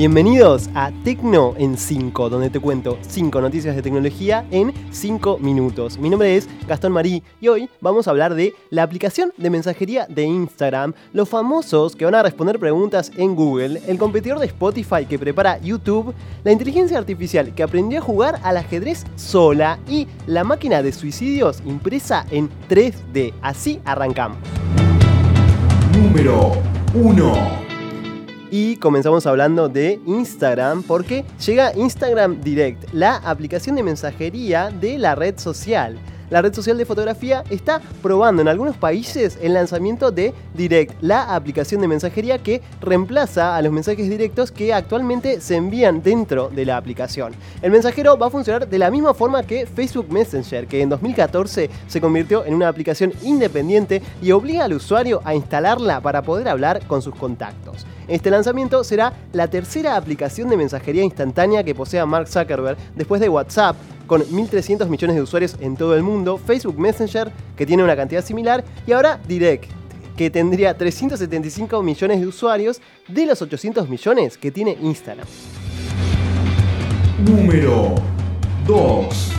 Bienvenidos a Tecno en 5, donde te cuento 5 noticias de tecnología en 5 minutos. Mi nombre es Gastón Marí y hoy vamos a hablar de la aplicación de mensajería de Instagram, los famosos que van a responder preguntas en Google, el competidor de Spotify que prepara YouTube, la inteligencia artificial que aprendió a jugar al ajedrez sola y la máquina de suicidios impresa en 3D. Así arrancamos. Número 1. Y comenzamos hablando de Instagram porque llega Instagram Direct, la aplicación de mensajería de la red social la red social de fotografía está probando en algunos países el lanzamiento de Direct, la aplicación de mensajería que reemplaza a los mensajes directos que actualmente se envían dentro de la aplicación. El mensajero va a funcionar de la misma forma que Facebook Messenger, que en 2014 se convirtió en una aplicación independiente y obliga al usuario a instalarla para poder hablar con sus contactos. Este lanzamiento será la tercera aplicación de mensajería instantánea que posea Mark Zuckerberg después de WhatsApp, con 1.300 millones de usuarios en todo el mundo, Facebook Messenger, que tiene una cantidad similar, y ahora Direct, que tendría 375 millones de usuarios de los 800 millones que tiene Instagram. Número 2.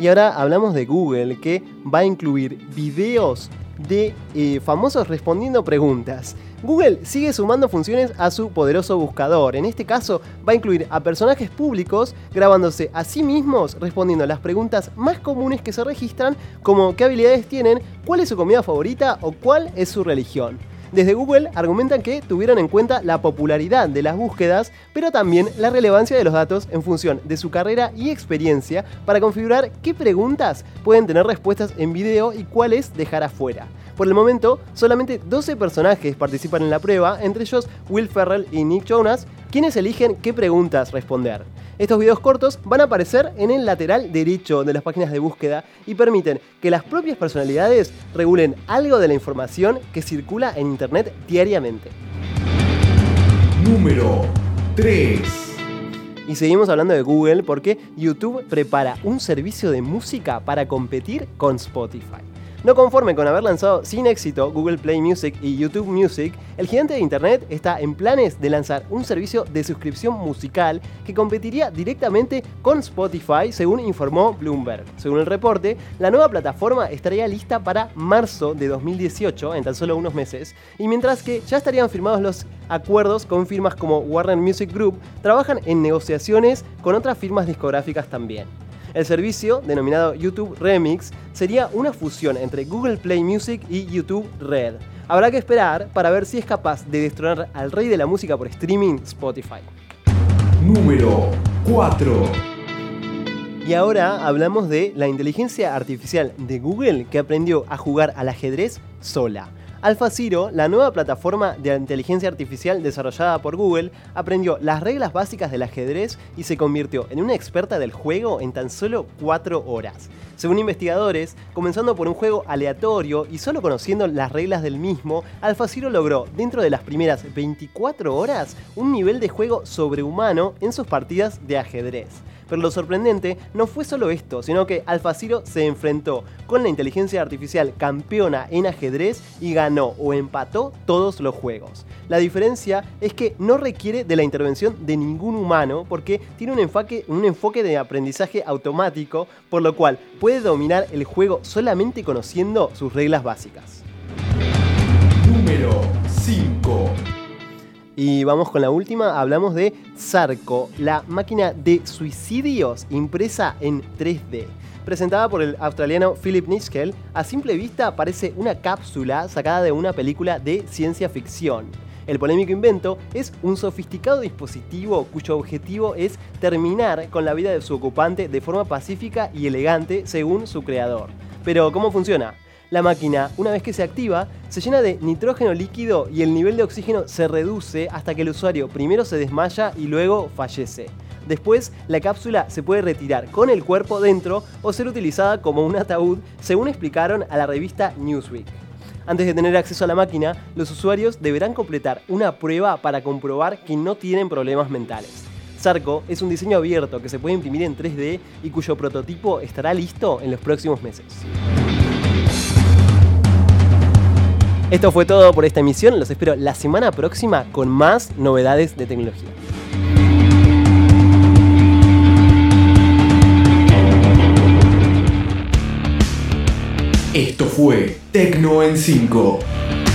Y ahora hablamos de Google, que va a incluir videos de eh, famosos respondiendo preguntas. Google sigue sumando funciones a su poderoso buscador. En este caso, va a incluir a personajes públicos grabándose a sí mismos respondiendo a las preguntas más comunes que se registran, como qué habilidades tienen, cuál es su comida favorita o cuál es su religión. Desde Google argumentan que tuvieron en cuenta la popularidad de las búsquedas, pero también la relevancia de los datos en función de su carrera y experiencia para configurar qué preguntas pueden tener respuestas en video y cuáles dejar afuera. Por el momento, solamente 12 personajes participan en la prueba, entre ellos Will Ferrell y Nick Jonas, quienes eligen qué preguntas responder. Estos videos cortos van a aparecer en el lateral derecho de las páginas de búsqueda y permiten que las propias personalidades regulen algo de la información que circula en Internet diariamente. Número 3. Y seguimos hablando de Google porque YouTube prepara un servicio de música para competir con Spotify. No conforme con haber lanzado sin éxito Google Play Music y YouTube Music, el gigante de Internet está en planes de lanzar un servicio de suscripción musical que competiría directamente con Spotify, según informó Bloomberg. Según el reporte, la nueva plataforma estaría lista para marzo de 2018, en tan solo unos meses, y mientras que ya estarían firmados los acuerdos con firmas como Warner Music Group, trabajan en negociaciones con otras firmas discográficas también. El servicio, denominado YouTube Remix, sería una fusión entre Google Play Music y YouTube Red. Habrá que esperar para ver si es capaz de destronar al rey de la música por streaming, Spotify. Número 4. Y ahora hablamos de la inteligencia artificial de Google que aprendió a jugar al ajedrez sola. AlphaZero, la nueva plataforma de inteligencia artificial desarrollada por Google, aprendió las reglas básicas del ajedrez y se convirtió en una experta del juego en tan solo 4 horas. Según investigadores, comenzando por un juego aleatorio y solo conociendo las reglas del mismo, AlphaZero logró, dentro de las primeras 24 horas, un nivel de juego sobrehumano en sus partidas de ajedrez. Pero lo sorprendente no fue solo esto, sino que AlphaZero se enfrentó con la inteligencia artificial campeona en ajedrez y ganó o empató todos los juegos. La diferencia es que no requiere de la intervención de ningún humano porque tiene un enfoque, un enfoque de aprendizaje automático, por lo cual puede dominar el juego solamente conociendo sus reglas básicas. Número 5. Y vamos con la última, hablamos de Zarco, la máquina de suicidios impresa en 3D. Presentada por el australiano Philip Nischel, a simple vista parece una cápsula sacada de una película de ciencia ficción. El polémico invento es un sofisticado dispositivo cuyo objetivo es terminar con la vida de su ocupante de forma pacífica y elegante según su creador. Pero, ¿cómo funciona? La máquina, una vez que se activa, se llena de nitrógeno líquido y el nivel de oxígeno se reduce hasta que el usuario primero se desmaya y luego fallece. Después, la cápsula se puede retirar con el cuerpo dentro o ser utilizada como un ataúd, según explicaron a la revista Newsweek. Antes de tener acceso a la máquina, los usuarios deberán completar una prueba para comprobar que no tienen problemas mentales. Zarco es un diseño abierto que se puede imprimir en 3D y cuyo prototipo estará listo en los próximos meses. Esto fue todo por esta emisión, los espero la semana próxima con más novedades de tecnología. Esto fue Tecno en 5.